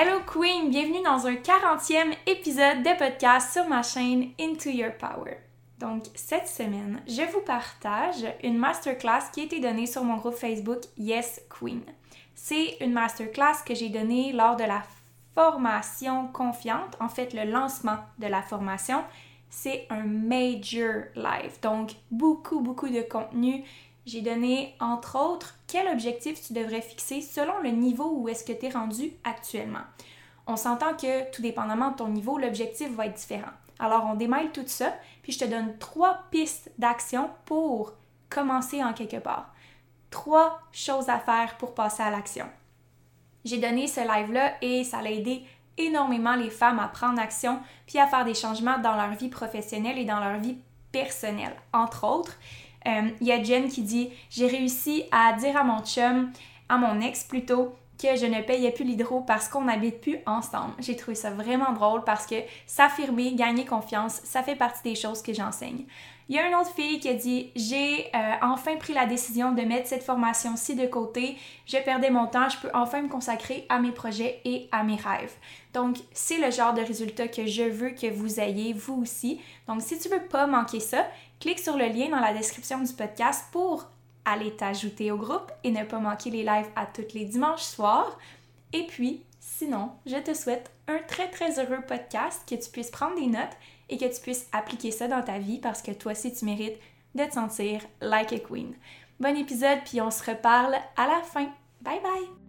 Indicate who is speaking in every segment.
Speaker 1: Hello Queen, bienvenue dans un 40e épisode de podcast sur ma chaîne Into Your Power. Donc cette semaine, je vous partage une masterclass qui a été donnée sur mon groupe Facebook Yes Queen. C'est une masterclass que j'ai donnée lors de la formation confiante, en fait le lancement de la formation. C'est un major live, donc beaucoup beaucoup de contenu j'ai donné, entre autres, quel objectif tu devrais fixer selon le niveau où est-ce que tu es rendu actuellement. On s'entend que, tout dépendamment de ton niveau, l'objectif va être différent. Alors, on démêle tout ça, puis je te donne trois pistes d'action pour commencer en quelque part. Trois choses à faire pour passer à l'action. J'ai donné ce live-là et ça a aidé énormément les femmes à prendre action puis à faire des changements dans leur vie professionnelle et dans leur vie personnelle, entre autres. Il euh, y a Jen qui dit J'ai réussi à dire à mon chum, à mon ex plutôt, que je ne payais plus l'hydro parce qu'on n'habite plus ensemble. J'ai trouvé ça vraiment drôle parce que s'affirmer, gagner confiance, ça fait partie des choses que j'enseigne. Il y a une autre fille qui a dit J'ai euh, enfin pris la décision de mettre cette formation-ci de côté. Je perdais mon temps, je peux enfin me consacrer à mes projets et à mes rêves. Donc, c'est le genre de résultat que je veux que vous ayez, vous aussi. Donc, si tu veux pas manquer ça, clique sur le lien dans la description du podcast pour aller t'ajouter au groupe et ne pas manquer les lives à tous les dimanches soirs. Et puis, sinon, je te souhaite un très très heureux podcast, que tu puisses prendre des notes et que tu puisses appliquer ça dans ta vie parce que toi aussi tu mérites de te sentir like a queen. Bon épisode, puis on se reparle à la fin. Bye bye!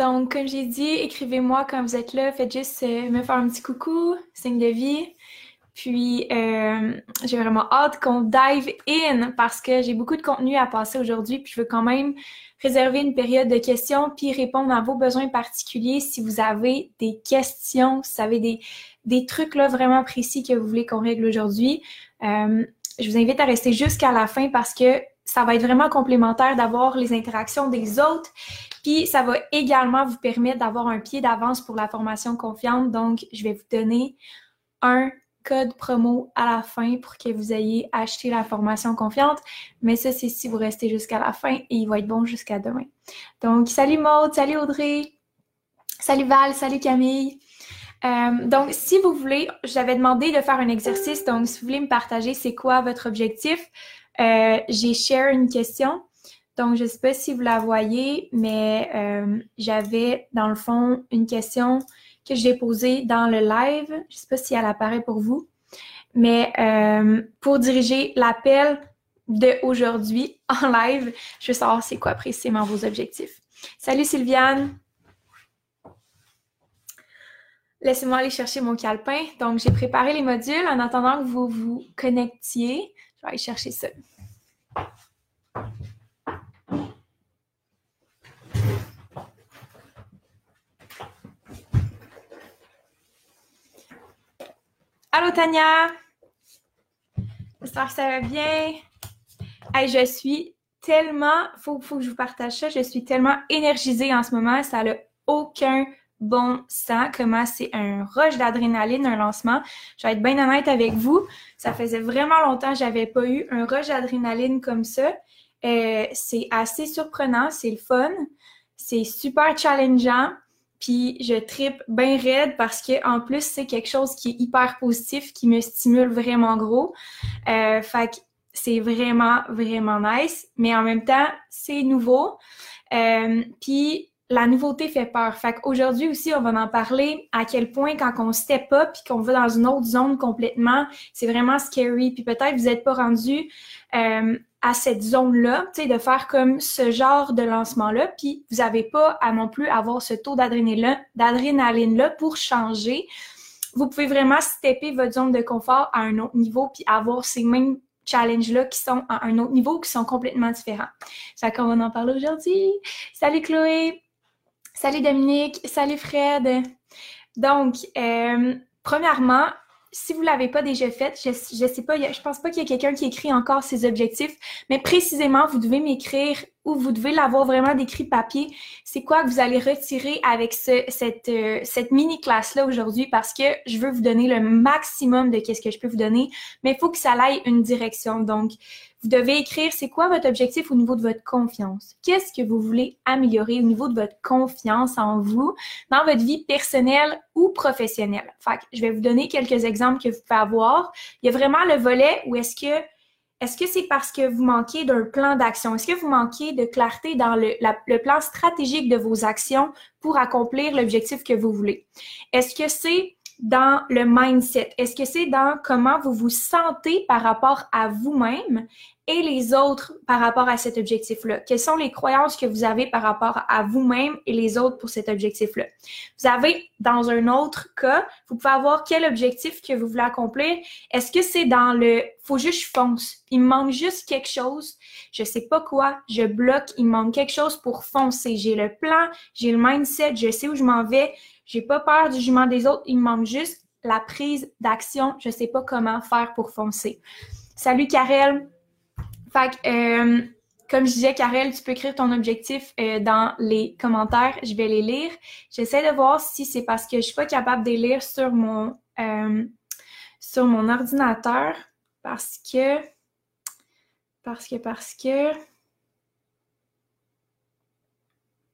Speaker 1: Donc, comme j'ai dit, écrivez-moi quand vous êtes là. Faites juste euh, me faire un petit coucou, signe de vie. Puis, euh, j'ai vraiment hâte qu'on dive in parce que j'ai beaucoup de contenu à passer aujourd'hui. Puis, je veux quand même réserver une période de questions puis répondre à vos besoins particuliers. Si vous avez des questions, si vous avez des, des trucs là vraiment précis que vous voulez qu'on règle aujourd'hui, euh, je vous invite à rester jusqu'à la fin parce que ça va être vraiment complémentaire d'avoir les interactions des autres. Puis ça va également vous permettre d'avoir un pied d'avance pour la formation confiante. Donc, je vais vous donner un code promo à la fin pour que vous ayez acheté la formation confiante. Mais ça, c'est si vous restez jusqu'à la fin et il va être bon jusqu'à demain. Donc, salut Maude, salut Audrey, salut Val, salut Camille. Euh, donc, si vous voulez, j'avais demandé de faire un exercice. Donc, si vous voulez me partager c'est quoi votre objectif, euh, j'ai share une question. Donc, je ne sais pas si vous la voyez, mais euh, j'avais dans le fond une question que j'ai posée dans le live. Je ne sais pas si elle apparaît pour vous, mais euh, pour diriger l'appel d'aujourd'hui en live, je veux savoir c'est quoi précisément vos objectifs. Salut Sylviane! Laissez-moi aller chercher mon calepin. Donc, j'ai préparé les modules en attendant que vous vous connectiez. Je vais aller chercher ça. Allô Tania! J'espère que ça va bien. Je suis tellement, faut, faut que je vous partage ça, je suis tellement énergisée en ce moment, ça n'a aucun bon sens, comment c'est un rush d'adrénaline, un lancement. Je vais être bien honnête avec vous, ça faisait vraiment longtemps que j'avais pas eu un rush d'adrénaline comme ça. Euh, c'est assez surprenant, c'est le fun, c'est super challengeant. Puis je tripe bien raide parce que en plus c'est quelque chose qui est hyper positif, qui me stimule vraiment gros. Euh, fait que c'est vraiment, vraiment nice, mais en même temps, c'est nouveau. Euh, puis la nouveauté fait peur. Fait qu'aujourd'hui aussi, on va en parler à quel point quand on step up puis qu'on va dans une autre zone complètement, c'est vraiment scary. Puis peut-être vous n'êtes pas rendu euh, à cette zone-là, tu sais, de faire comme ce genre de lancement-là, puis vous n'avez pas à non plus avoir ce taux d'adrénaline-là pour changer. Vous pouvez vraiment stepper votre zone de confort à un autre niveau puis avoir ces mêmes challenges-là qui sont à un autre niveau, qui sont complètement différents. Fait qu'on va en parler aujourd'hui. Salut Chloé! Salut Dominique, salut Fred. Donc, euh, premièrement, si vous l'avez pas déjà fait, je, je sais pas, je pense pas qu'il y ait quelqu'un qui écrit encore ses objectifs, mais précisément, vous devez m'écrire ou vous devez l'avoir vraiment décrit papier. C'est quoi que vous allez retirer avec ce, cette, euh, cette mini classe-là aujourd'hui? Parce que je veux vous donner le maximum de qu'est-ce que je peux vous donner, mais il faut que ça aille une direction. Donc, vous devez écrire c'est quoi votre objectif au niveau de votre confiance? Qu'est-ce que vous voulez améliorer au niveau de votre confiance en vous dans votre vie personnelle ou professionnelle? Fait que je vais vous donner quelques exemples que vous pouvez avoir. Il y a vraiment le volet où est-ce que est-ce que c'est parce que vous manquez d'un plan d'action? Est-ce que vous manquez de clarté dans le, le, plan stratégique de vos actions pour accomplir l'objectif que vous voulez? Est-ce que c'est dans le mindset? Est-ce que c'est dans comment vous vous sentez par rapport à vous-même? Et les autres par rapport à cet objectif-là? Quelles sont les croyances que vous avez par rapport à vous-même et les autres pour cet objectif-là? Vous avez, dans un autre cas, vous pouvez avoir quel objectif que vous voulez accomplir. Est-ce que c'est dans le faut juste je fonce? Il me manque juste quelque chose. Je sais pas quoi. Je bloque. Il me manque quelque chose pour foncer. J'ai le plan, j'ai le mindset, je sais où je m'en vais. J'ai pas peur du jugement des autres. Il me manque juste la prise d'action. Je sais pas comment faire pour foncer. Salut Karel. Fait que, euh, comme je disais, Karel, tu peux écrire ton objectif euh, dans les commentaires. Je vais les lire. J'essaie de voir si c'est parce que je suis pas capable de les lire sur mon euh, sur mon ordinateur parce que parce que parce que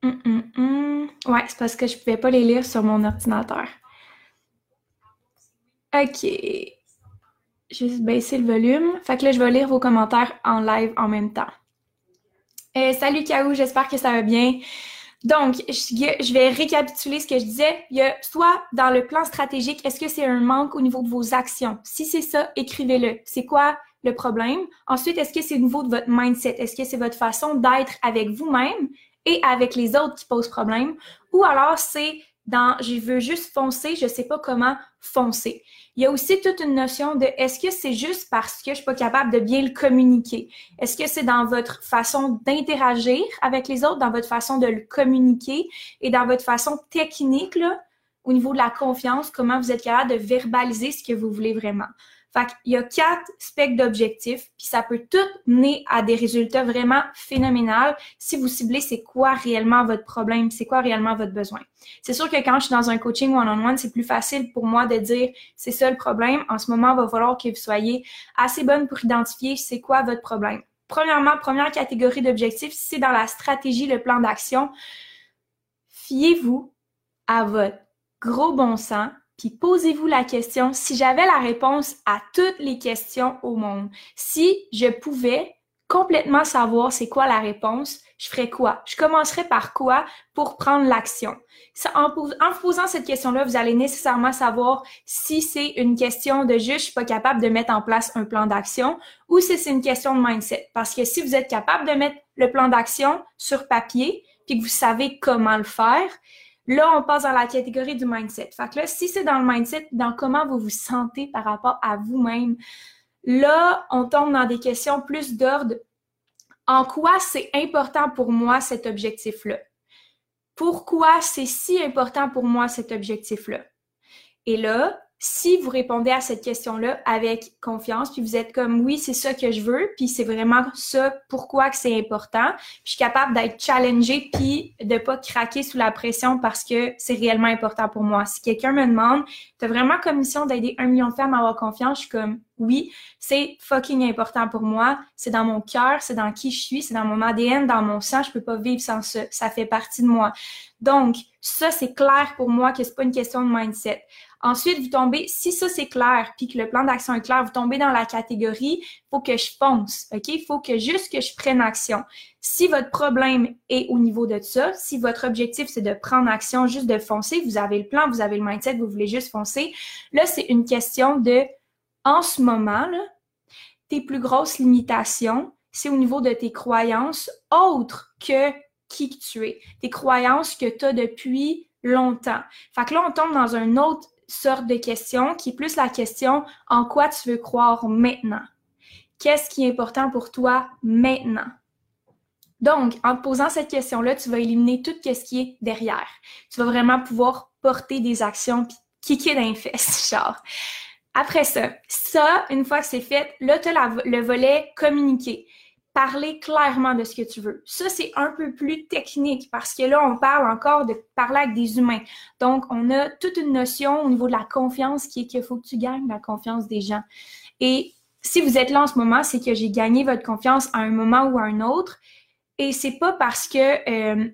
Speaker 1: hum. ouais, c'est parce que je pouvais pas les lire sur mon ordinateur. OK juste baisser le volume. Fait que là, je vais lire vos commentaires en live en même temps. Euh, salut Kaou, j'espère que ça va bien. Donc, je vais récapituler ce que je disais. Il y a soit dans le plan stratégique, est-ce que c'est un manque au niveau de vos actions? Si c'est ça, écrivez-le. C'est quoi le problème? Ensuite, est-ce que c'est au niveau de votre mindset? Est-ce que c'est votre façon d'être avec vous-même et avec les autres qui posent problème? Ou alors c'est dans je veux juste foncer, je sais pas comment foncer. Il y a aussi toute une notion de est-ce que c'est juste parce que je suis pas capable de bien le communiquer? Est-ce que c'est dans votre façon d'interagir avec les autres, dans votre façon de le communiquer et dans votre façon technique, au niveau de la confiance, comment vous êtes capable de verbaliser ce que vous voulez vraiment? Fait qu'il y a quatre specs d'objectifs, puis ça peut tout mener à des résultats vraiment phénoménaux si vous ciblez c'est quoi réellement votre problème, c'est quoi réellement votre besoin. C'est sûr que quand je suis dans un coaching one-on-one, c'est plus facile pour moi de dire c'est ça le problème. En ce moment, il va falloir que vous soyez assez bonne pour identifier c'est quoi votre problème. Premièrement, première catégorie d'objectifs, c'est dans la stratégie, le plan d'action, fiez-vous à votre gros bon sens puis posez-vous la question, si j'avais la réponse à toutes les questions au monde, si je pouvais complètement savoir c'est quoi la réponse, je ferais quoi? Je commencerais par quoi pour prendre l'action? En, posant cette question-là, vous allez nécessairement savoir si c'est une question de juste je suis pas capable de mettre en place un plan d'action ou si c'est une question de mindset. Parce que si vous êtes capable de mettre le plan d'action sur papier, puis que vous savez comment le faire, Là, on passe dans la catégorie du mindset. Fait que là, si c'est dans le mindset, dans comment vous vous sentez par rapport à vous-même, là, on tombe dans des questions plus d'ordre. En quoi c'est important pour moi cet objectif-là? Pourquoi c'est si important pour moi cet objectif-là? Et là, si vous répondez à cette question-là avec confiance, puis vous êtes comme oui, c'est ça que je veux, puis c'est vraiment ça pourquoi que c'est important, puis je suis capable d'être challengée puis de pas craquer sous la pression parce que c'est réellement important pour moi. Si quelqu'un me demande, tu as vraiment comme mission d'aider un million de femmes à avoir confiance, je suis comme oui, c'est fucking important pour moi, c'est dans mon cœur, c'est dans qui je suis, c'est dans mon ADN, dans mon sang, je peux pas vivre sans ça, ça fait partie de moi. Donc, ça c'est clair pour moi que c'est pas une question de mindset. Ensuite, vous tombez, si ça c'est clair, puis que le plan d'action est clair, vous tombez dans la catégorie, faut que je fonce, OK? Il faut que juste que je prenne action. Si votre problème est au niveau de ça, si votre objectif c'est de prendre action, juste de foncer, vous avez le plan, vous avez le mindset, vous voulez juste foncer, là, c'est une question de, en ce moment, là, tes plus grosses limitations, c'est au niveau de tes croyances autres que qui que tu es, tes croyances que tu as depuis longtemps. Fait que là, on tombe dans une autre sorte de question qui est plus la question en quoi tu veux croire maintenant? Qu'est-ce qui est important pour toi maintenant? Donc, en te posant cette question-là, tu vas éliminer tout ce qui est derrière. Tu vas vraiment pouvoir porter des actions puis kicker dans les fesses, genre. Après ça, ça, une fois que c'est fait, là, tu as le volet communiquer parler clairement de ce que tu veux. Ça, c'est un peu plus technique parce que là, on parle encore de parler avec des humains. Donc, on a toute une notion au niveau de la confiance qui est qu'il faut que tu gagnes la confiance des gens. Et si vous êtes là en ce moment, c'est que j'ai gagné votre confiance à un moment ou à un autre. Et c'est pas parce que euh,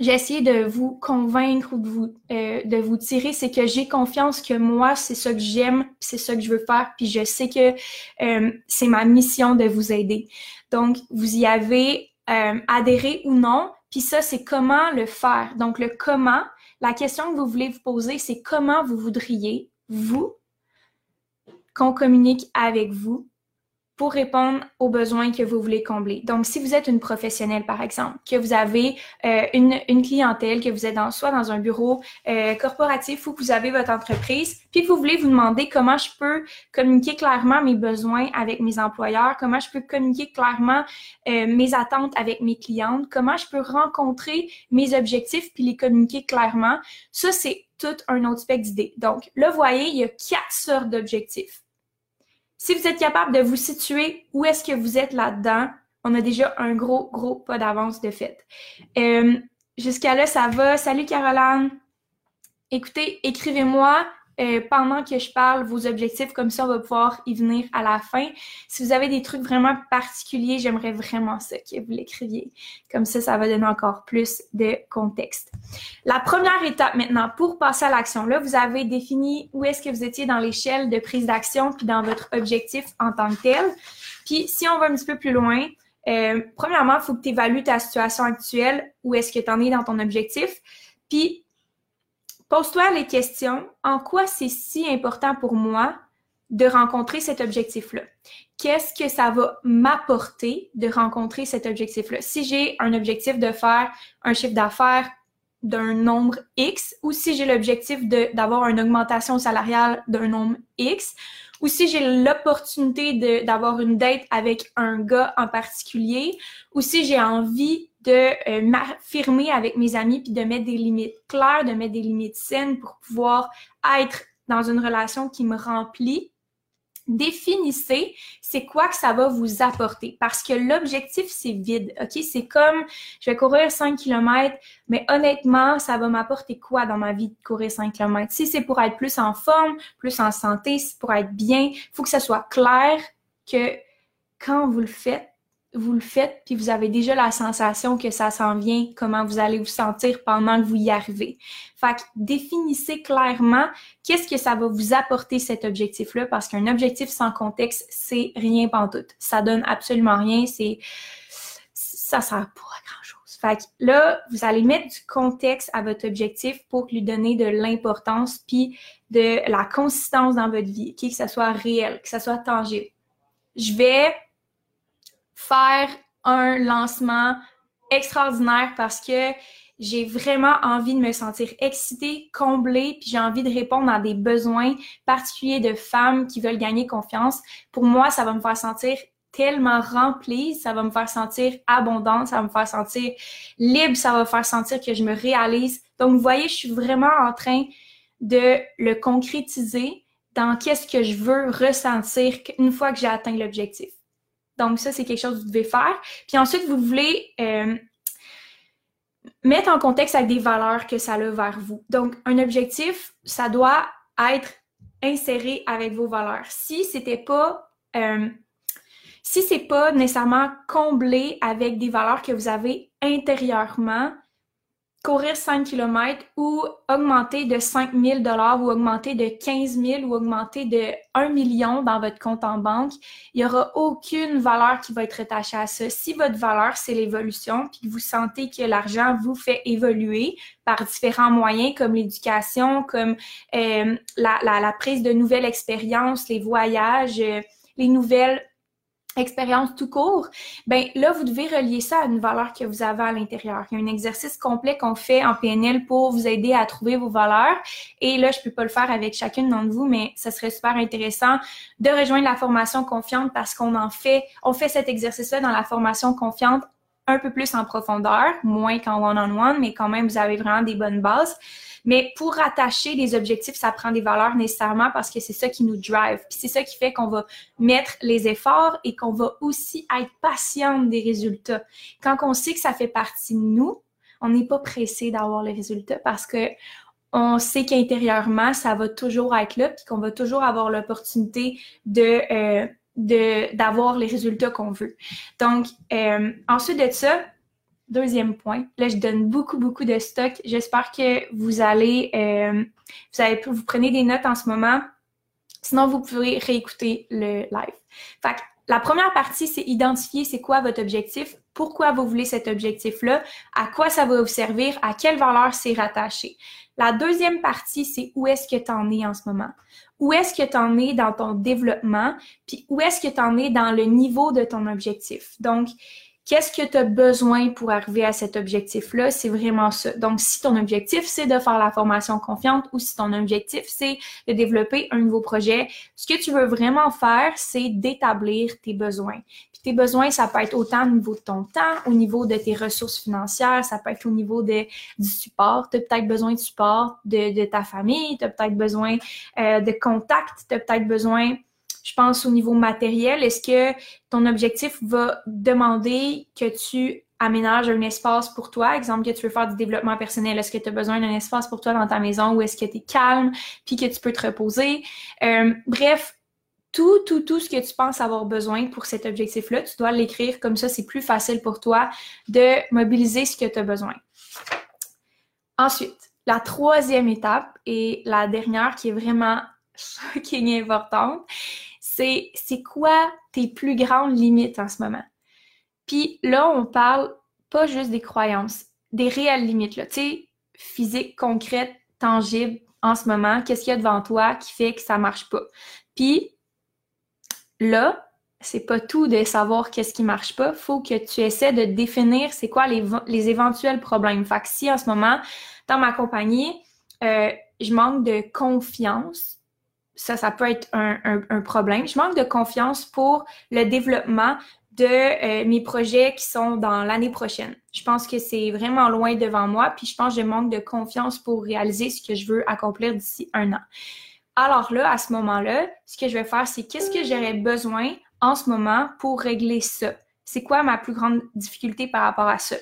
Speaker 1: j'ai essayé de vous convaincre ou de vous, euh, de vous tirer, c'est que j'ai confiance que moi, c'est ça que j'aime, c'est ça que je veux faire, puis je sais que euh, c'est ma mission de vous aider. Donc, vous y avez euh, adhéré ou non, puis ça, c'est comment le faire. Donc, le comment, la question que vous voulez vous poser, c'est comment vous voudriez, vous, qu'on communique avec vous pour répondre aux besoins que vous voulez combler. Donc, si vous êtes une professionnelle, par exemple, que vous avez euh, une, une, clientèle, que vous êtes dans, soit dans un bureau euh, corporatif ou que vous avez votre entreprise, puis que vous voulez vous demander comment je peux communiquer clairement mes besoins avec mes employeurs, comment je peux communiquer clairement euh, mes attentes avec mes clientes, comment je peux rencontrer mes objectifs puis les communiquer clairement, ça, c'est tout un autre spectre d'idées. Donc, là, vous voyez, il y a quatre sortes d'objectifs. Si vous êtes capable de vous situer où est-ce que vous êtes là-dedans, on a déjà un gros, gros pas d'avance de fait. Euh, jusqu'à là, ça va. Salut Caroline. Écoutez, écrivez-moi euh, pendant que je parle vos objectifs, comme ça on va pouvoir y venir à la fin. Si vous avez des trucs vraiment particuliers, j'aimerais vraiment ça que vous l'écriviez. Comme ça, ça va donner encore plus de contexte. La première étape maintenant pour passer à l'action, là, vous avez défini où est-ce que vous étiez dans l'échelle de prise d'action puis dans votre objectif en tant que tel. Puis si on va un petit peu plus loin, euh, premièrement, il faut que tu évalues ta situation actuelle, où est-ce que tu en es dans ton objectif. Puis Pose-toi les questions. En quoi c'est si important pour moi de rencontrer cet objectif-là? Qu'est-ce que ça va m'apporter de rencontrer cet objectif-là? Si j'ai un objectif de faire un chiffre d'affaires d'un nombre X ou si j'ai l'objectif d'avoir une augmentation salariale d'un nombre X ou si j'ai l'opportunité d'avoir une date avec un gars en particulier ou si j'ai envie de euh, m'affirmer avec mes amis puis de mettre des limites claires, de mettre des limites saines pour pouvoir être dans une relation qui me remplit. Définissez c'est quoi que ça va vous apporter parce que l'objectif c'est vide. OK, c'est comme je vais courir 5 km, mais honnêtement, ça va m'apporter quoi dans ma vie de courir 5 km Si c'est pour être plus en forme, plus en santé, si c'est pour être bien, il faut que ça soit clair que quand vous le faites, vous le faites, puis vous avez déjà la sensation que ça s'en vient, comment vous allez vous sentir pendant que vous y arrivez. Fait que définissez clairement qu'est-ce que ça va vous apporter cet objectif-là, parce qu'un objectif sans contexte, c'est rien pantoute. Ça donne absolument rien, c'est ça sert pas à grand chose. Fait que là, vous allez mettre du contexte à votre objectif pour lui donner de l'importance puis de la consistance dans votre vie, que ça soit réel, que ça soit tangible. Je vais faire un lancement extraordinaire parce que j'ai vraiment envie de me sentir excitée, comblée, puis j'ai envie de répondre à des besoins particuliers de femmes qui veulent gagner confiance. Pour moi, ça va me faire sentir tellement remplie, ça va me faire sentir abondante, ça va me faire sentir libre, ça va me faire sentir que je me réalise. Donc, vous voyez, je suis vraiment en train de le concrétiser dans qu'est-ce que je veux ressentir une fois que j'ai atteint l'objectif. Donc, ça, c'est quelque chose que vous devez faire. Puis ensuite, vous voulez euh, mettre en contexte avec des valeurs que ça a vers vous. Donc, un objectif, ça doit être inséré avec vos valeurs. Si c'était pas euh, si c'est pas nécessairement comblé avec des valeurs que vous avez intérieurement, courir 5 km ou augmenter de 5 000 ou augmenter de 15 000 ou augmenter de 1 million dans votre compte en banque, il n'y aura aucune valeur qui va être attachée à ça. Si votre valeur, c'est l'évolution, puis que vous sentez que l'argent vous fait évoluer par différents moyens comme l'éducation, comme euh, la, prise de nouvelles expériences, les voyages, euh, les nouvelles expérience tout court, ben là, vous devez relier ça à une valeur que vous avez à l'intérieur. Il y a un exercice complet qu'on fait en PNL pour vous aider à trouver vos valeurs. Et là, je peux pas le faire avec chacune d'entre vous, mais ça serait super intéressant de rejoindre la formation confiante parce qu'on en fait, on fait cet exercice-là dans la formation confiante un peu plus en profondeur, moins qu'en one-on-one, mais quand même, vous avez vraiment des bonnes bases. Mais pour attacher des objectifs, ça prend des valeurs nécessairement parce que c'est ça qui nous drive. Puis c'est ça qui fait qu'on va mettre les efforts et qu'on va aussi être patiente des résultats. Quand on sait que ça fait partie de nous, on n'est pas pressé d'avoir les résultats parce que on sait qu'intérieurement, ça va toujours être là, puis qu'on va toujours avoir l'opportunité de euh, d'avoir les résultats qu'on veut. Donc, euh, ensuite de ça, Deuxième point. Là, je donne beaucoup, beaucoup de stock. J'espère que vous allez, euh, vous avez, vous prenez des notes en ce moment. Sinon, vous pourrez réécouter le live. Fait que, la première partie, c'est identifier c'est quoi votre objectif, pourquoi vous voulez cet objectif-là, à quoi ça va vous servir, à quelle valeur c'est rattaché. La deuxième partie, c'est où est-ce que tu en es en ce moment? Où est-ce que tu en es dans ton développement, puis où est-ce que tu en es dans le niveau de ton objectif? Donc, Qu'est-ce que tu as besoin pour arriver à cet objectif-là? C'est vraiment ça. Donc, si ton objectif, c'est de faire la formation confiante ou si ton objectif, c'est de développer un nouveau projet, ce que tu veux vraiment faire, c'est d'établir tes besoins. Puis tes besoins, ça peut être autant au niveau de ton temps, au niveau de tes ressources financières, ça peut être au niveau de, du support. Tu as peut-être besoin de support de, de ta famille, tu as peut-être besoin euh, de contacts, tu as peut-être besoin je pense au niveau matériel, est-ce que ton objectif va demander que tu aménages un espace pour toi, exemple que tu veux faire du développement personnel, est-ce que tu as besoin d'un espace pour toi dans ta maison ou est-ce que tu es calme puis que tu peux te reposer? Euh, bref, tout, tout, tout ce que tu penses avoir besoin pour cet objectif-là, tu dois l'écrire comme ça, c'est plus facile pour toi de mobiliser ce que tu as besoin. Ensuite, la troisième étape et la dernière qui est vraiment fucking importante, c'est quoi tes plus grandes limites en ce moment? Puis là, on parle pas juste des croyances, des réelles limites, là, tu sais, physiques, concrètes, tangibles en ce moment, qu'est-ce qu'il y a devant toi qui fait que ça marche pas? Puis là, c'est pas tout de savoir qu'est-ce qui marche pas, faut que tu essaies de définir c'est quoi les, les éventuels problèmes. Fait que si en ce moment, dans ma compagnie, euh, je manque de confiance, ça, ça peut être un, un, problème. Je manque de confiance pour le développement de euh, mes projets qui sont dans l'année prochaine. Je pense que c'est vraiment loin devant moi, puis je pense que je manque de confiance pour réaliser ce que je veux accomplir d'ici un an. Alors là, à ce moment-là, ce que je vais faire, c'est qu'est-ce que j'aurais besoin en ce moment pour régler ça? C'est quoi ma plus grande difficulté par rapport à ça?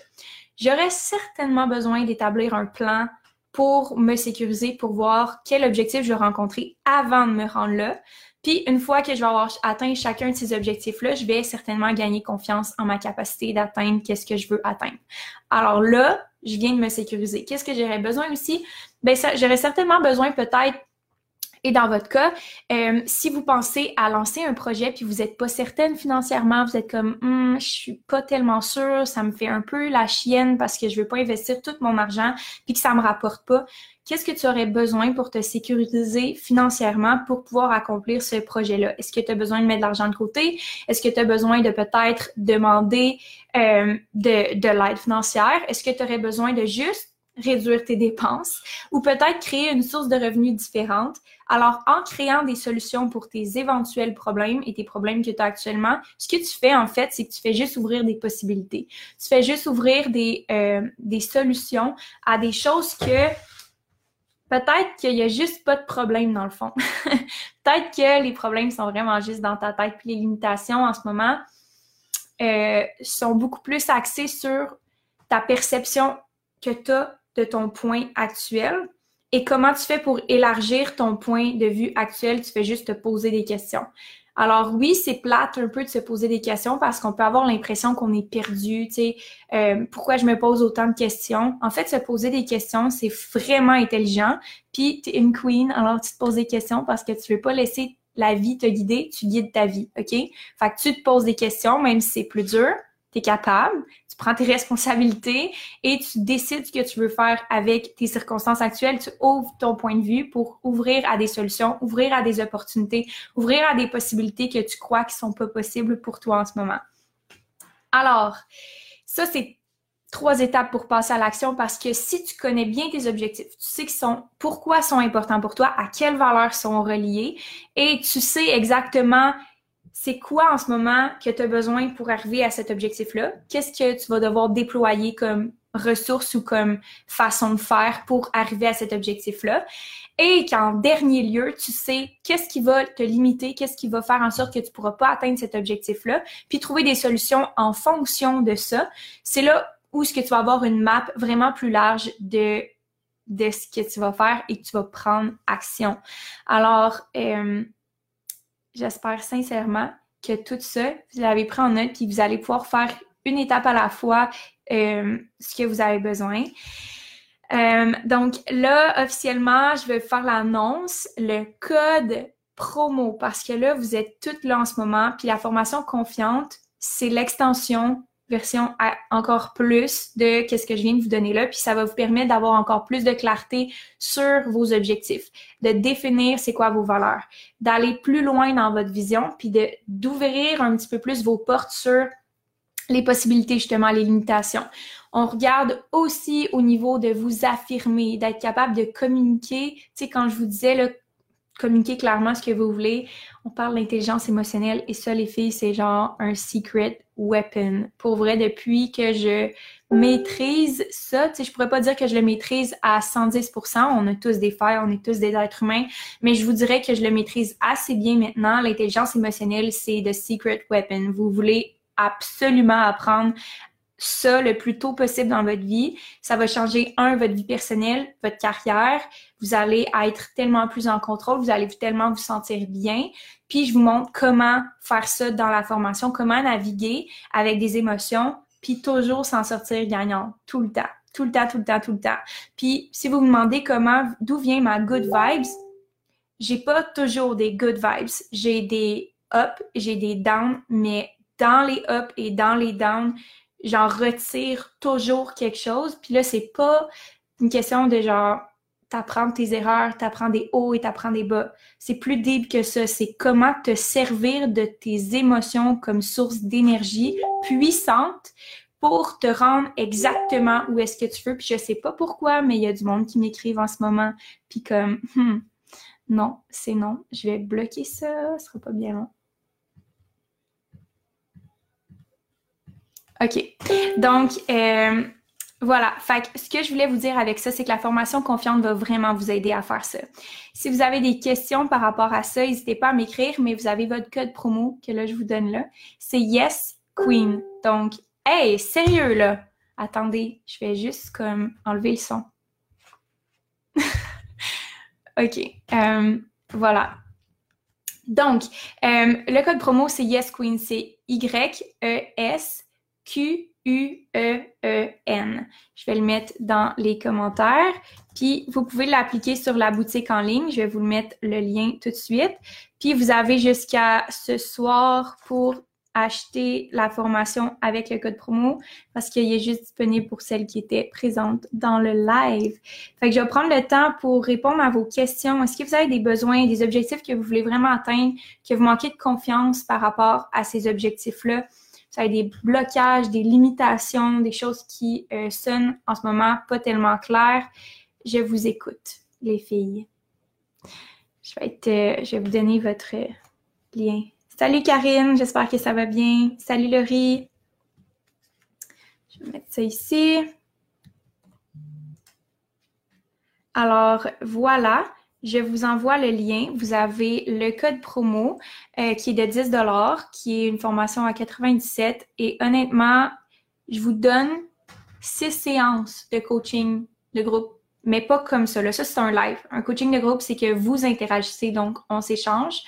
Speaker 1: J'aurais certainement besoin d'établir un plan pour me sécuriser, pour voir quel objectif je vais rencontrer avant de me rendre là. Puis une fois que je vais avoir atteint chacun de ces objectifs-là, je vais certainement gagner confiance en ma capacité d'atteindre qu'est-ce que je veux atteindre. Alors là, je viens de me sécuriser. Qu'est-ce que j'aurais besoin aussi? Ben j'aurais certainement besoin peut-être et dans votre cas, euh, si vous pensez à lancer un projet puis vous n'êtes pas certaine financièrement, vous êtes comme hum, je suis pas tellement sûre, ça me fait un peu la chienne parce que je veux pas investir tout mon argent puis que ça me rapporte pas. Qu'est-ce que tu aurais besoin pour te sécuriser financièrement pour pouvoir accomplir ce projet-là? Est-ce que tu as besoin de mettre de l'argent de côté? Est-ce que tu as besoin de peut-être demander euh, de, de l'aide financière? Est-ce que tu aurais besoin de juste réduire tes dépenses ou peut-être créer une source de revenus différente. Alors, en créant des solutions pour tes éventuels problèmes et tes problèmes que tu as actuellement, ce que tu fais en fait, c'est que tu fais juste ouvrir des possibilités. Tu fais juste ouvrir des, euh, des solutions à des choses que peut-être qu'il y a juste pas de problème dans le fond. peut-être que les problèmes sont vraiment juste dans ta tête. Puis les limitations en ce moment euh, sont beaucoup plus axées sur ta perception que tu as de ton point actuel et comment tu fais pour élargir ton point de vue actuel. Tu fais juste te poser des questions. Alors oui, c'est plate un peu de se poser des questions parce qu'on peut avoir l'impression qu'on est perdu, tu sais, euh, pourquoi je me pose autant de questions? En fait, se poser des questions, c'est vraiment intelligent. Puis tu es une queen, alors tu te poses des questions parce que tu veux pas laisser la vie te guider, tu guides ta vie, OK? Fait que tu te poses des questions, même si c'est plus dur, tu es capable, tu prends tes responsabilités et tu décides ce que tu veux faire avec tes circonstances actuelles. Tu ouvres ton point de vue pour ouvrir à des solutions, ouvrir à des opportunités, ouvrir à des possibilités que tu crois qui sont pas possibles pour toi en ce moment. Alors, ça, c'est trois étapes pour passer à l'action parce que si tu connais bien tes objectifs, tu sais qu'ils sont, pourquoi sont importants pour toi, à quelles valeurs sont reliés et tu sais exactement c'est quoi en ce moment que tu as besoin pour arriver à cet objectif-là? Qu'est-ce que tu vas devoir déployer comme ressources ou comme façon de faire pour arriver à cet objectif-là? Et qu'en dernier lieu, tu sais qu'est-ce qui va te limiter, qu'est-ce qui va faire en sorte que tu ne pourras pas atteindre cet objectif-là, puis trouver des solutions en fonction de ça. C'est là où ce que tu vas avoir une map vraiment plus large de de ce que tu vas faire et que tu vas prendre action. Alors, euh, J'espère sincèrement que tout ça, vous l'avez pris en note, puis vous allez pouvoir faire une étape à la fois euh, ce que vous avez besoin. Euh, donc là, officiellement, je vais faire l'annonce, le code promo, parce que là, vous êtes toutes là en ce moment, puis la formation confiante, c'est l'extension version encore plus de qu'est-ce que je viens de vous donner là, puis ça va vous permettre d'avoir encore plus de clarté sur vos objectifs, de définir c'est quoi vos valeurs, d'aller plus loin dans votre vision, puis de d'ouvrir un petit peu plus vos portes sur les possibilités justement, les limitations. On regarde aussi au niveau de vous affirmer, d'être capable de communiquer. Tu sais, quand je vous disais là, communiquer clairement ce que vous voulez. On parle d'intelligence émotionnelle et ça, les filles, c'est genre un secret weapon. Pour vrai, depuis que je maîtrise ça, tu sais, je pourrais pas dire que je le maîtrise à 110%. On a tous des failles, on est tous des êtres humains, mais je vous dirais que je le maîtrise assez bien maintenant. L'intelligence émotionnelle, c'est the secret weapon. Vous voulez absolument apprendre ça le plus tôt possible dans votre vie. Ça va changer, un, votre vie personnelle, votre carrière. Vous allez être tellement plus en contrôle, vous allez tellement vous sentir bien. Puis je vous montre comment faire ça dans la formation, comment naviguer avec des émotions, puis toujours s'en sortir gagnant, tout le temps, tout le temps, tout le temps, tout le temps. Puis si vous me demandez comment, d'où vient ma good vibes, j'ai pas toujours des good vibes. J'ai des up, j'ai des down, mais dans les up et dans les down, j'en retire toujours quelque chose. Puis là, c'est pas une question de genre t'apprends tes erreurs, t'apprends des hauts et t'apprends des bas. C'est plus deep que ça. C'est comment te servir de tes émotions comme source d'énergie puissante pour te rendre exactement où est-ce que tu veux. Puis je sais pas pourquoi, mais il y a du monde qui m'écrivent en ce moment. Puis comme, hmm, non, c'est non. Je vais bloquer ça. Ce sera pas bien long. OK. Donc, euh, voilà. Fait que ce que je voulais vous dire avec ça, c'est que la formation confiante va vraiment vous aider à faire ça. Si vous avez des questions par rapport à ça, n'hésitez pas à m'écrire, mais vous avez votre code promo que là, je vous donne là. C'est Yes Queen. Donc, hey, sérieux là. Attendez, je vais juste comme enlever le son. OK. Euh, voilà. Donc, euh, le code promo, c'est Yes Queen. C'est Y-E-S Q-U-E-E-N. Je vais le mettre dans les commentaires. Puis, vous pouvez l'appliquer sur la boutique en ligne. Je vais vous mettre le lien tout de suite. Puis, vous avez jusqu'à ce soir pour acheter la formation avec le code promo parce qu'il est juste disponible pour celles qui étaient présentes dans le live. Fait que je vais prendre le temps pour répondre à vos questions. Est-ce que vous avez des besoins, des objectifs que vous voulez vraiment atteindre, que vous manquez de confiance par rapport à ces objectifs-là? Ça a des blocages, des limitations, des choses qui euh, sonnent en ce moment pas tellement claires, je vous écoute, les filles. Je vais, euh, je vais vous donner votre lien. Salut Karine, j'espère que ça va bien. Salut Laurie. Je vais mettre ça ici. Alors voilà, je vous envoie le lien. Vous avez le code promo euh, qui est de 10 qui est une formation à 97. Et honnêtement, je vous donne six séances de coaching de groupe, mais pas comme ça. Là, ça, c'est un live. Un coaching de groupe, c'est que vous interagissez, donc on s'échange.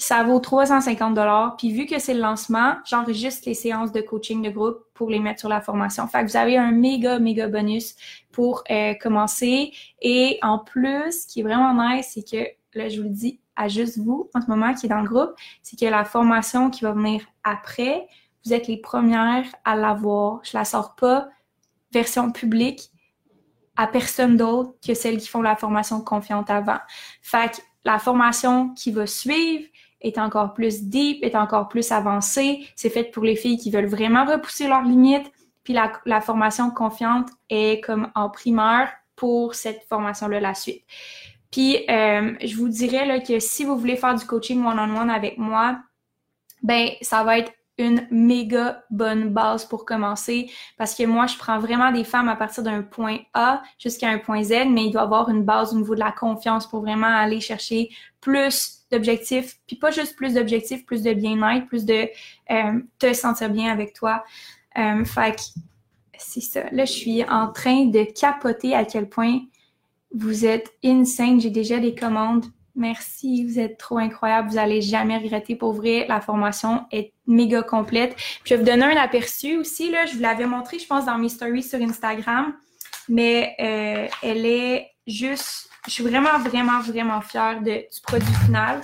Speaker 1: Ça vaut 350 dollars. Puis vu que c'est le lancement, j'enregistre les séances de coaching de groupe pour les mettre sur la formation. Fait que vous avez un méga, méga bonus pour euh, commencer. Et en plus, ce qui est vraiment nice, c'est que, là, je vous le dis à juste vous, en ce moment, qui est dans le groupe, c'est que la formation qui va venir après, vous êtes les premières à l'avoir. Je la sors pas version publique à personne d'autre que celles qui font la formation confiante avant. Fait que la formation qui va suivre, est encore plus deep, est encore plus avancée. C'est fait pour les filles qui veulent vraiment repousser leurs limites. Puis la, la formation confiante est comme en primeur pour cette formation-là, la suite. Puis euh, je vous dirais là, que si vous voulez faire du coaching one-on-one -on -one avec moi, ben ça va être une méga bonne base pour commencer parce que moi, je prends vraiment des femmes à partir d'un point A jusqu'à un point Z, mais il doit avoir une base au niveau de la confiance pour vraiment aller chercher plus d'objectifs, puis pas juste plus d'objectifs, plus de bien-être, plus de euh, te sentir bien avec toi. Euh, fait que c'est ça. Là, je suis en train de capoter à quel point vous êtes insane. J'ai déjà des commandes Merci, vous êtes trop incroyable. Vous allez jamais regretter pour vrai. La formation est méga complète. je vais vous donner un aperçu aussi. Là, je vous l'avais montré, je pense, dans mes stories sur Instagram. Mais euh, elle est juste. Je suis vraiment, vraiment, vraiment fière du produit final.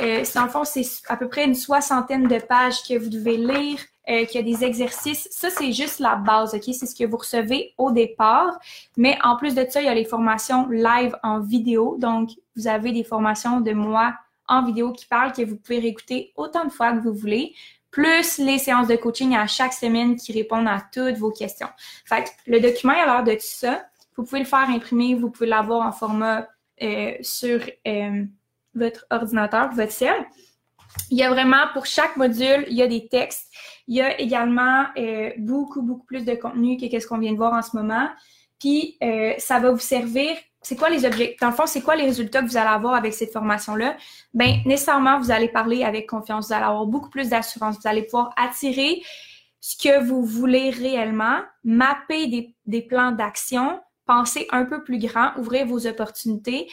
Speaker 1: Euh, en fond, c'est à peu près une soixantaine de pages que vous devez lire euh, qu'il y a des exercices. Ça, c'est juste la base, OK? C'est ce que vous recevez au départ. Mais en plus de ça, il y a les formations live en vidéo. Donc, vous avez des formations de moi en vidéo qui parlent que vous pouvez réécouter autant de fois que vous voulez plus les séances de coaching à chaque semaine qui répondent à toutes vos questions. Fait que le document a l'air de tout ça. Vous pouvez le faire imprimer, vous pouvez l'avoir en format euh, sur euh, votre ordinateur, votre cell. Il y a vraiment, pour chaque module, il y a des textes. Il y a également euh, beaucoup, beaucoup plus de contenu que ce qu'on vient de voir en ce moment. Puis, euh, ça va vous servir. C'est quoi les objectifs? Dans le fond, c'est quoi les résultats que vous allez avoir avec cette formation-là? Bien, nécessairement, vous allez parler avec confiance. Vous allez avoir beaucoup plus d'assurance. Vous allez pouvoir attirer ce que vous voulez réellement, mapper des, des plans d'action, penser un peu plus grand, ouvrir vos opportunités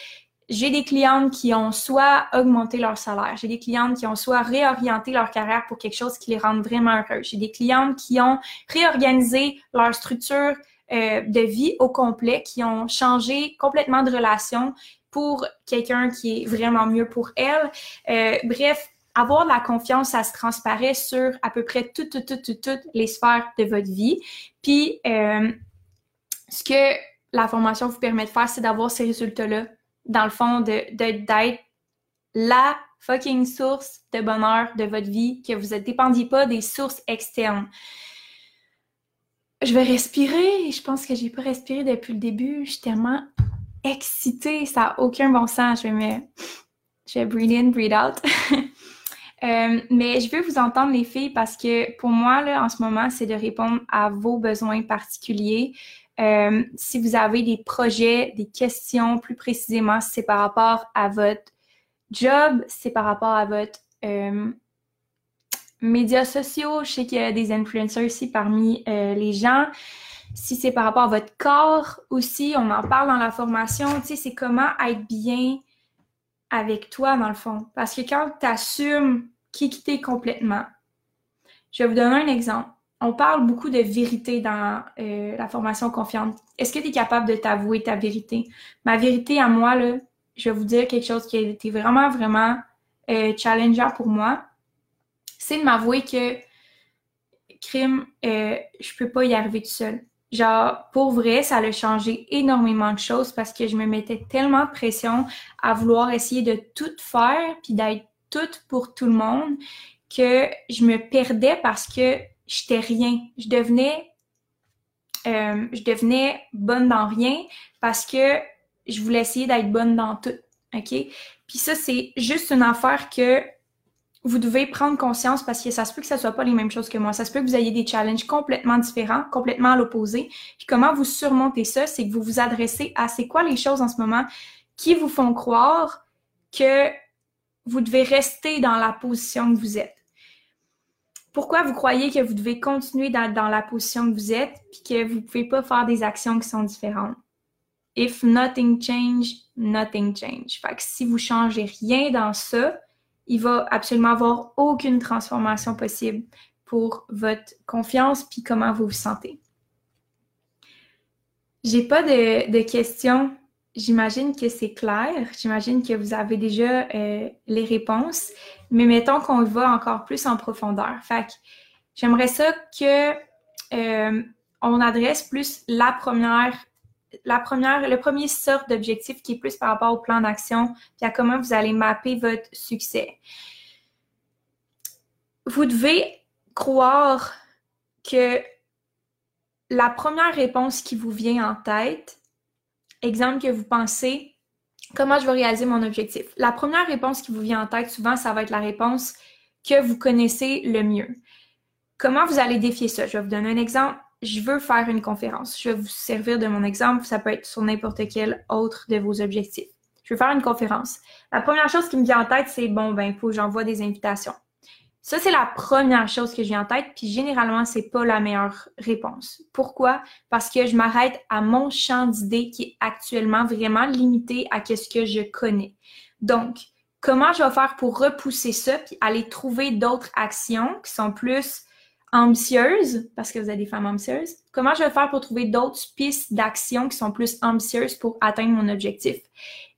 Speaker 1: j'ai des clientes qui ont soit augmenté leur salaire, j'ai des clientes qui ont soit réorienté leur carrière pour quelque chose qui les rend vraiment heureux. J'ai des clientes qui ont réorganisé leur structure euh, de vie au complet, qui ont changé complètement de relation pour quelqu'un qui est vraiment mieux pour elle. Euh, bref, avoir de la confiance, ça se transparaît sur à peu près toutes, toutes, toutes, toutes, toutes les sphères de votre vie. Puis, euh, ce que la formation vous permet de faire, c'est d'avoir ces résultats-là dans le fond, d'être de, la fucking source de bonheur de votre vie, que vous ne dépendiez pas des sources externes. Je vais respirer. Je pense que j'ai pas respiré depuis le début. Je suis tellement excitée. Ça n'a aucun bon sens. Je vais me... Je vais breathe in, breathe out. Euh, mais je veux vous entendre, les filles, parce que pour moi, là, en ce moment, c'est de répondre à vos besoins particuliers. Euh, si vous avez des projets, des questions plus précisément, si c'est par rapport à votre job, si c'est par rapport à votre euh, médias sociaux, je sais qu'il y a des influenceurs aussi parmi euh, les gens. Si c'est par rapport à votre corps aussi, on en parle dans la formation, tu sais, c'est comment être bien avec toi dans le fond. Parce que quand tu assumes qui t'es complètement, je vais vous donner un exemple on parle beaucoup de vérité dans euh, la formation confiante. Est-ce que tu es capable de t'avouer ta vérité? Ma vérité à moi, là, je vais vous dire quelque chose qui a été vraiment, vraiment euh, challengeant pour moi. C'est de m'avouer que crime, euh, je peux pas y arriver tout seul. Genre, pour vrai, ça a changé énormément de choses parce que je me mettais tellement de pression à vouloir essayer de tout faire puis d'être toute pour tout le monde que je me perdais parce que j'étais rien. Je devenais, euh, je devenais bonne dans rien parce que je voulais essayer d'être bonne dans tout. OK? Puis ça, c'est juste une affaire que vous devez prendre conscience parce que ça se peut que ça soit pas les mêmes choses que moi. Ça se peut que vous ayez des challenges complètement différents, complètement à l'opposé. Puis comment vous surmontez ça, c'est que vous vous adressez à c'est quoi les choses en ce moment qui vous font croire que vous devez rester dans la position que vous êtes pourquoi vous croyez que vous devez continuer dans, la position que vous êtes puis que vous ne pouvez pas faire des actions qui sont différentes? If nothing change, nothing change. Fait que si vous changez rien dans ça, il va absolument avoir aucune transformation possible pour votre confiance puis comment vous vous sentez. J'ai pas de questions. J'imagine que c'est clair. J'imagine que vous avez déjà euh, les réponses. Mais mettons qu'on va encore plus en profondeur. Fait j'aimerais ça que euh, on adresse plus la première, la première, le premier sort d'objectif qui est plus par rapport au plan d'action, puis à comment vous allez mapper votre succès. Vous devez croire que la première réponse qui vous vient en tête, exemple que vous pensez, comment je vais réaliser mon objectif? La première réponse qui vous vient en tête, souvent, ça va être la réponse que vous connaissez le mieux. Comment vous allez défier ça? Je vais vous donner un exemple. Je veux faire une conférence. Je vais vous servir de mon exemple. Ça peut être sur n'importe quel autre de vos objectifs. Je veux faire une conférence. La première chose qui me vient en tête, c'est bon, ben, il faut j'envoie des invitations. Ça, c'est la première chose que j'ai en tête, puis généralement, c'est pas la meilleure réponse. Pourquoi? Parce que je m'arrête à mon champ d'idées qui est actuellement vraiment limité à ce que je connais. Donc, comment je vais faire pour repousser ça, puis aller trouver d'autres actions qui sont plus ambitieuses, parce que vous êtes des femmes ambitieuses, comment je vais faire pour trouver d'autres pistes d'action qui sont plus ambitieuses pour atteindre mon objectif?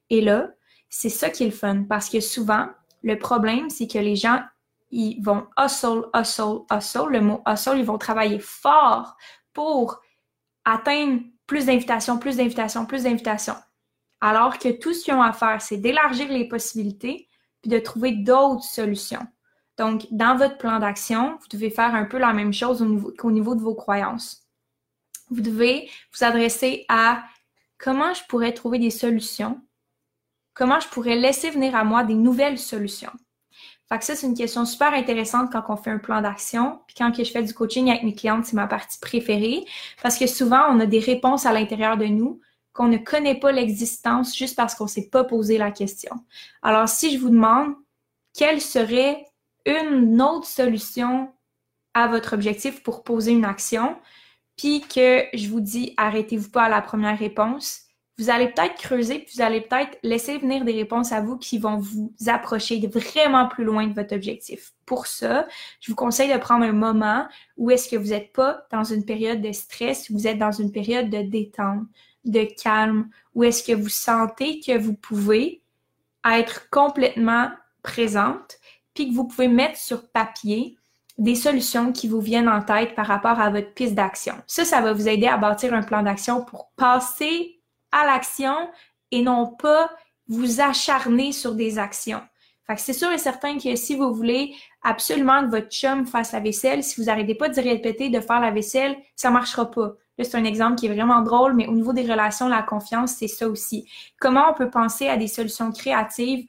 Speaker 1: Et là, c'est ça qui est le fun, parce que souvent, le problème, c'est que les gens ils vont hustle, hustle, hustle. Le mot hustle, ils vont travailler fort pour atteindre plus d'invitations, plus d'invitations, plus d'invitations. Alors que tout ce qu'ils ont à faire, c'est d'élargir les possibilités puis de trouver d'autres solutions. Donc, dans votre plan d'action, vous devez faire un peu la même chose qu'au niveau de vos croyances. Vous devez vous adresser à comment je pourrais trouver des solutions, comment je pourrais laisser venir à moi des nouvelles solutions? Fait que ça, c'est une question super intéressante quand on fait un plan d'action. Puis quand je fais du coaching avec mes clientes, c'est ma partie préférée. Parce que souvent, on a des réponses à l'intérieur de nous qu'on ne connaît pas l'existence juste parce qu'on ne s'est pas posé la question. Alors, si je vous demande quelle serait une autre solution à votre objectif pour poser une action, puis que je vous dis arrêtez-vous pas à la première réponse, vous allez peut-être creuser, puis vous allez peut-être laisser venir des réponses à vous qui vont vous approcher vraiment plus loin de votre objectif. Pour ça, je vous conseille de prendre un moment où est-ce que vous n'êtes pas dans une période de stress, vous êtes dans une période de détente, de calme, où est-ce que vous sentez que vous pouvez être complètement présente, puis que vous pouvez mettre sur papier des solutions qui vous viennent en tête par rapport à votre piste d'action. Ça, ça va vous aider à bâtir un plan d'action pour passer à l'action et non pas vous acharner sur des actions. C'est sûr et certain que si vous voulez absolument que votre chum fasse la vaisselle, si vous n'arrêtez pas de répéter de faire la vaisselle, ça marchera pas. Là, c'est un exemple qui est vraiment drôle, mais au niveau des relations, la confiance, c'est ça aussi. Comment on peut penser à des solutions créatives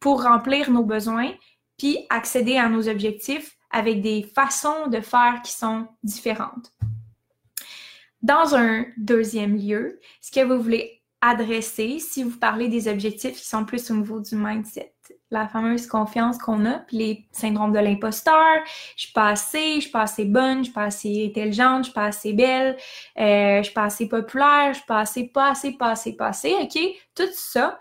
Speaker 1: pour remplir nos besoins, puis accéder à nos objectifs avec des façons de faire qui sont différentes? Dans un deuxième lieu, ce que vous voulez adresser, si vous parlez des objectifs qui sont plus au niveau du mindset, la fameuse confiance qu'on a, puis les syndromes de l'imposteur, je suis pas assez, je suis pas assez bonne, je suis pas assez intelligente, je suis pas assez belle, euh, je suis pas assez populaire, je suis pas assez, pas assez, pas assez, ok? Tout ça,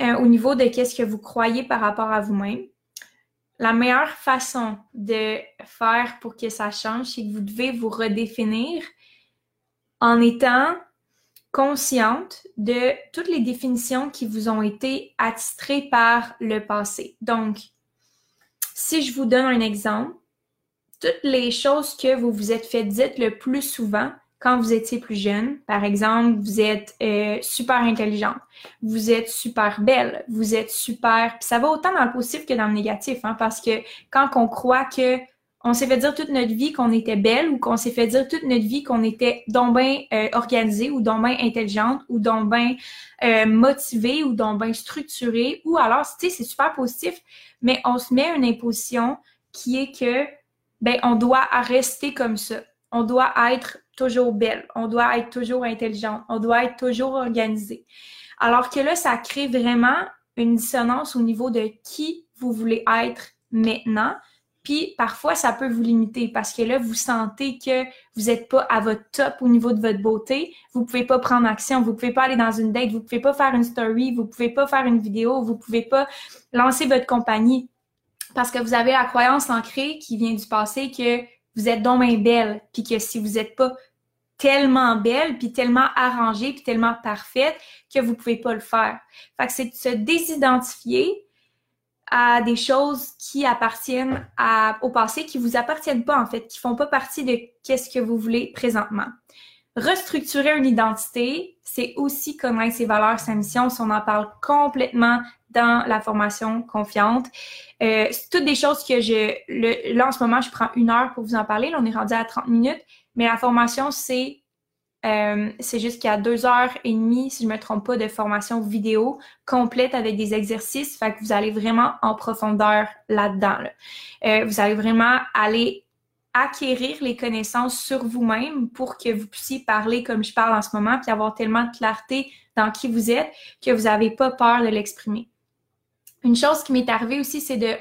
Speaker 1: euh, au niveau de qu'est-ce que vous croyez par rapport à vous-même, la meilleure façon de faire pour que ça change, c'est que vous devez vous redéfinir en étant consciente de toutes les définitions qui vous ont été attitrées par le passé. Donc, si je vous donne un exemple, toutes les choses que vous vous êtes fait dire le plus souvent quand vous étiez plus jeune, par exemple, vous êtes euh, super intelligente, vous êtes super belle, vous êtes super... Puis ça va autant dans le positif que dans le négatif, hein, parce que quand on croit que on s'est fait dire toute notre vie qu'on était belle ou qu'on s'est fait dire toute notre vie qu'on était donc bien euh, organisée ou donc bien intelligente ou donc bien euh, motivée ou donc bien structurée ou alors, tu sais, c'est super positif, mais on se met une imposition qui est que, ben, on doit rester comme ça. On doit être toujours belle, on doit être toujours intelligente, on doit être toujours organisée. Alors que là, ça crée vraiment une dissonance au niveau de qui vous voulez être maintenant, Puis parfois, ça peut vous limiter parce que là, vous sentez que vous n'êtes pas à votre top au niveau de votre beauté. Vous pouvez pas prendre action, vous pouvez pas aller dans une date, vous pouvez pas faire une story, vous pouvez pas faire une vidéo, vous pouvez pas lancer votre compagnie parce que vous avez la croyance ancrée qui vient du passé que vous êtes donc belle, puis que si vous n'êtes pas tellement belle, puis tellement arrangée, puis tellement parfaite que vous pouvez pas le faire. Fait que c'est de se désidentifier à des choses qui appartiennent à, au passé, qui vous appartiennent pas en fait, qui font pas partie de qu'est-ce que vous voulez présentement. Restructurer une identité, c'est aussi connaître ses valeurs, sa mission. On en parle complètement dans la formation confiante. Euh, c'est toutes des choses que je... Le, là, en ce moment, je prends une heure pour vous en parler. Là, on est rendu à 30 minutes. Mais la formation, c'est euh, c'est jusqu'à deux heures et demie, si je me trompe pas, de formation vidéo complète avec des exercices. Fait que vous allez vraiment en profondeur là-dedans. Euh, vous allez vraiment aller acquérir les connaissances sur vous-même pour que vous puissiez parler comme je parle en ce moment, puis avoir tellement de clarté dans qui vous êtes que vous n'avez pas peur de l'exprimer. Une chose qui m'est arrivée aussi, c'est de,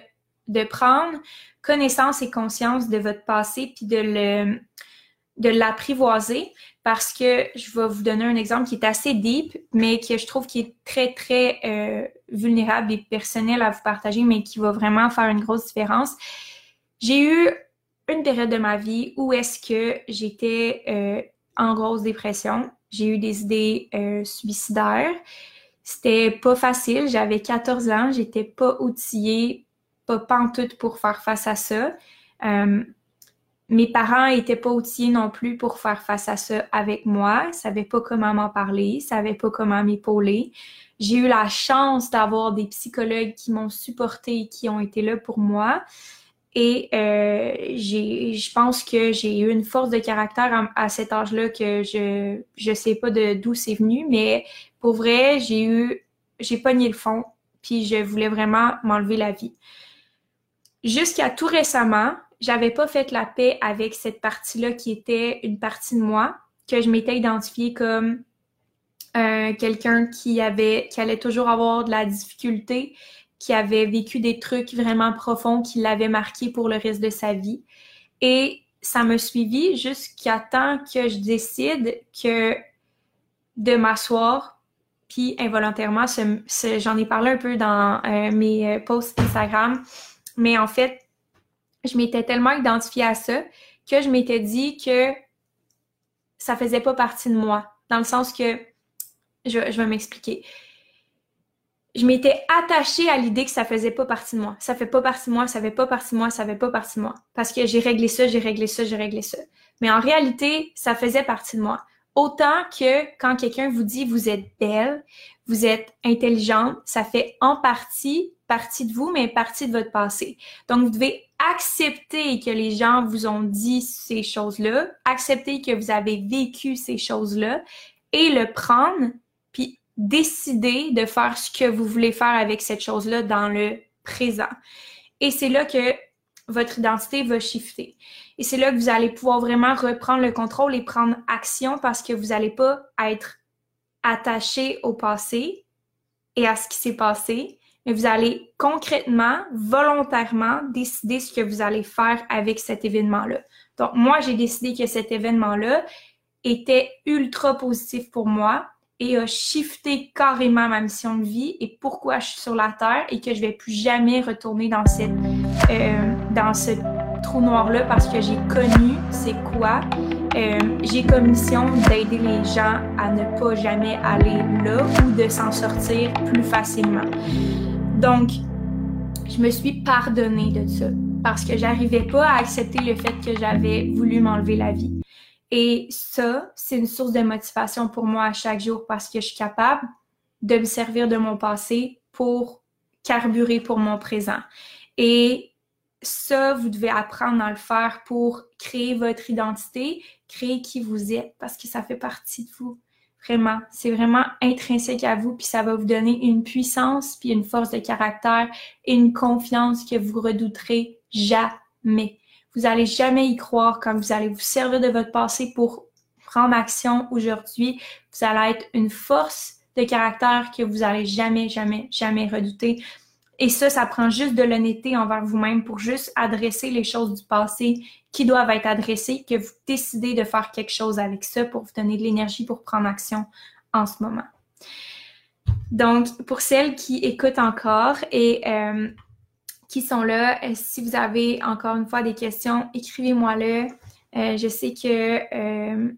Speaker 1: de prendre connaissance et conscience de votre passé, puis de le de l'apprivoiser parce que je vais vous donner un exemple qui est assez deep, mais que je trouve qui est très, très euh, vulnérable et personnel à vous partager, mais qui va vraiment faire une grosse différence. J'ai eu une période de ma vie où est-ce que j'étais euh, en grosse dépression. J'ai eu des idées euh, suicidaires. C'était pas facile. J'avais 14 ans. J'étais pas outillée, pas pantoute pour faire face à ça. Mes parents étaient pas outillés non plus pour faire face à ça avec moi, ils savaient pas comment m'en parler, ils savaient pas comment m'épauler. J'ai eu la chance d'avoir des psychologues qui m'ont supporté, qui ont été là pour moi. Et euh, je pense que j'ai eu une force de caractère à, cet âge-là que je je sais pas d'où c'est venu, mais pour vrai, j'ai eu j'ai pogné le fond, puis je voulais vraiment m'enlever la vie. Jusqu'à tout récemment, j'avais pas fait la paix avec cette partie-là qui était une partie de moi que je m'étais identifiée comme euh, quelqu'un qui avait qui allait toujours avoir de la difficulté, qui avait vécu des trucs vraiment profonds qui l'avaient marqué pour le reste de sa vie. Et ça me suivi jusqu'à temps que je décide que de m'asseoir, puis involontairement, j'en ai parlé un peu dans euh, mes euh, posts Instagram, mais en fait, je m'étais tellement identifiée à ça que je m'étais dit que ça faisait pas partie de moi. Dans le sens que, je, vais m'expliquer. Je m'étais attachée à l'idée que ça faisait pas partie de moi. Ça fait pas partie de moi, ça fait pas partie de moi, ça fait pas partie de moi. Parce que j'ai réglé ça, j'ai réglé ça, j'ai réglé ça. Mais en réalité, ça faisait partie de moi. Autant que quand quelqu'un vous dit vous êtes belle, vous êtes intelligente, ça fait en partie partie de vous, mais partie de votre passé. Donc, vous devez accepter que les gens vous ont dit ces choses-là, accepter que vous avez vécu ces choses-là et le prendre, puis décider de faire ce que vous voulez faire avec cette chose-là dans le présent. Et c'est là que votre identité va shifter. Et c'est là que vous allez pouvoir vraiment reprendre le contrôle et prendre action parce que vous n'allez pas être attaché au passé et à ce qui s'est passé, mais vous allez concrètement, volontairement décider ce que vous allez faire avec cet événement-là. Donc, moi, j'ai décidé que cet événement-là était ultra positif pour moi et a shifté carrément ma mission de vie et pourquoi je suis sur la Terre et que je vais plus jamais retourner dans cette, euh, dans ce trou noir-là parce que j'ai connu c'est quoi. Euh, j'ai comme mission d'aider les gens à ne pas jamais aller là ou de s'en sortir plus facilement. Donc, je me suis pardonnée de ça parce que j'arrivais pas à accepter le fait que j'avais voulu m'enlever la vie. Et ça, c'est une source de motivation pour moi à chaque jour parce que je suis capable de me servir de mon passé pour carburer pour mon présent. Et ça, vous devez apprendre à le faire pour créer votre identité, créer qui vous êtes parce que ça fait partie de vous. Vraiment, c'est vraiment intrinsèque à vous, puis ça va vous donner une puissance, puis une force de caractère et une confiance que vous redouterez jamais. Vous allez jamais y croire quand vous allez vous servir de votre passé pour prendre action aujourd'hui. Vous allez être une force de caractère que vous allez jamais, jamais, jamais redouter. Et ça, ça prend juste de l'honnêteté envers vous-même pour juste adresser les choses du passé qui doivent être adressées, que vous décidez de faire quelque chose avec ça pour vous donner de l'énergie pour prendre action en ce moment. Donc, pour celles qui écoutent encore et euh, qui sont là, euh, si vous avez encore une fois des questions, écrivez-moi-le. Euh, je sais que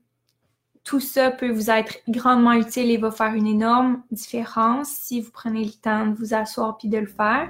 Speaker 1: tout ça peut vous être grandement utile et va faire une énorme différence si vous prenez le temps de vous asseoir puis de le faire.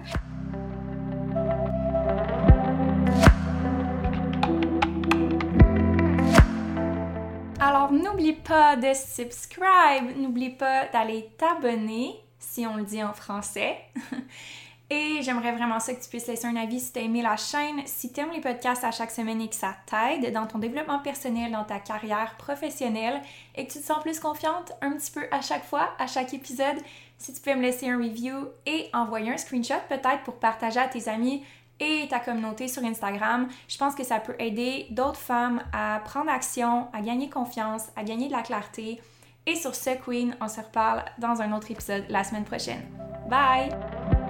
Speaker 1: Alors, n'oublie pas de subscribe, n'oublie pas d'aller t'abonner, si on le dit en français. Et j'aimerais vraiment ça que tu puisses laisser un avis si tu as aimé la chaîne, si tu aimes les podcasts à chaque semaine et que ça t'aide dans ton développement personnel, dans ta carrière professionnelle et que tu te sens plus confiante un petit peu à chaque fois, à chaque épisode. Si tu peux me laisser un review et envoyer un screenshot peut-être pour partager à tes amis et ta communauté sur Instagram, je pense que ça peut aider d'autres femmes à prendre action, à gagner confiance, à gagner de la clarté. Et sur ce, Queen, on se reparle dans un autre épisode la semaine prochaine. Bye!